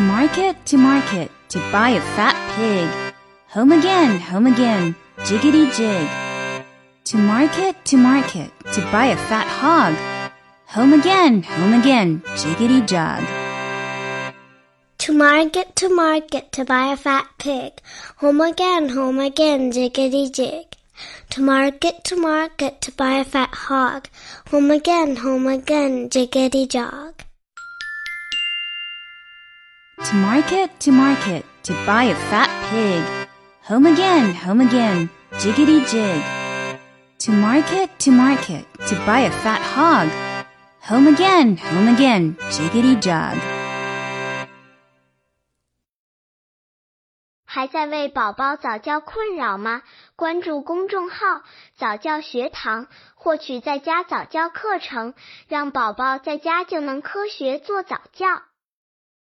market, to market, to buy a fat pig. Home again, home again, jiggity jig. To market, to market, to buy a fat hog. Home again, home again, jiggity jog. To market, to market, to buy a fat pig. Home again, home again, jiggity jig. To market, to market, to buy a fat hog. Home again, home again, jiggity jog. To market, to market, to buy a fat pig. Home again, home again, jiggity jig. To market, to market, to buy a fat hog. Home again, home again, jiggity jog. 还在为宝宝早教困扰吗？关注公众号“早教学堂”，获取在家早教课程，让宝宝在家就能科学做早教。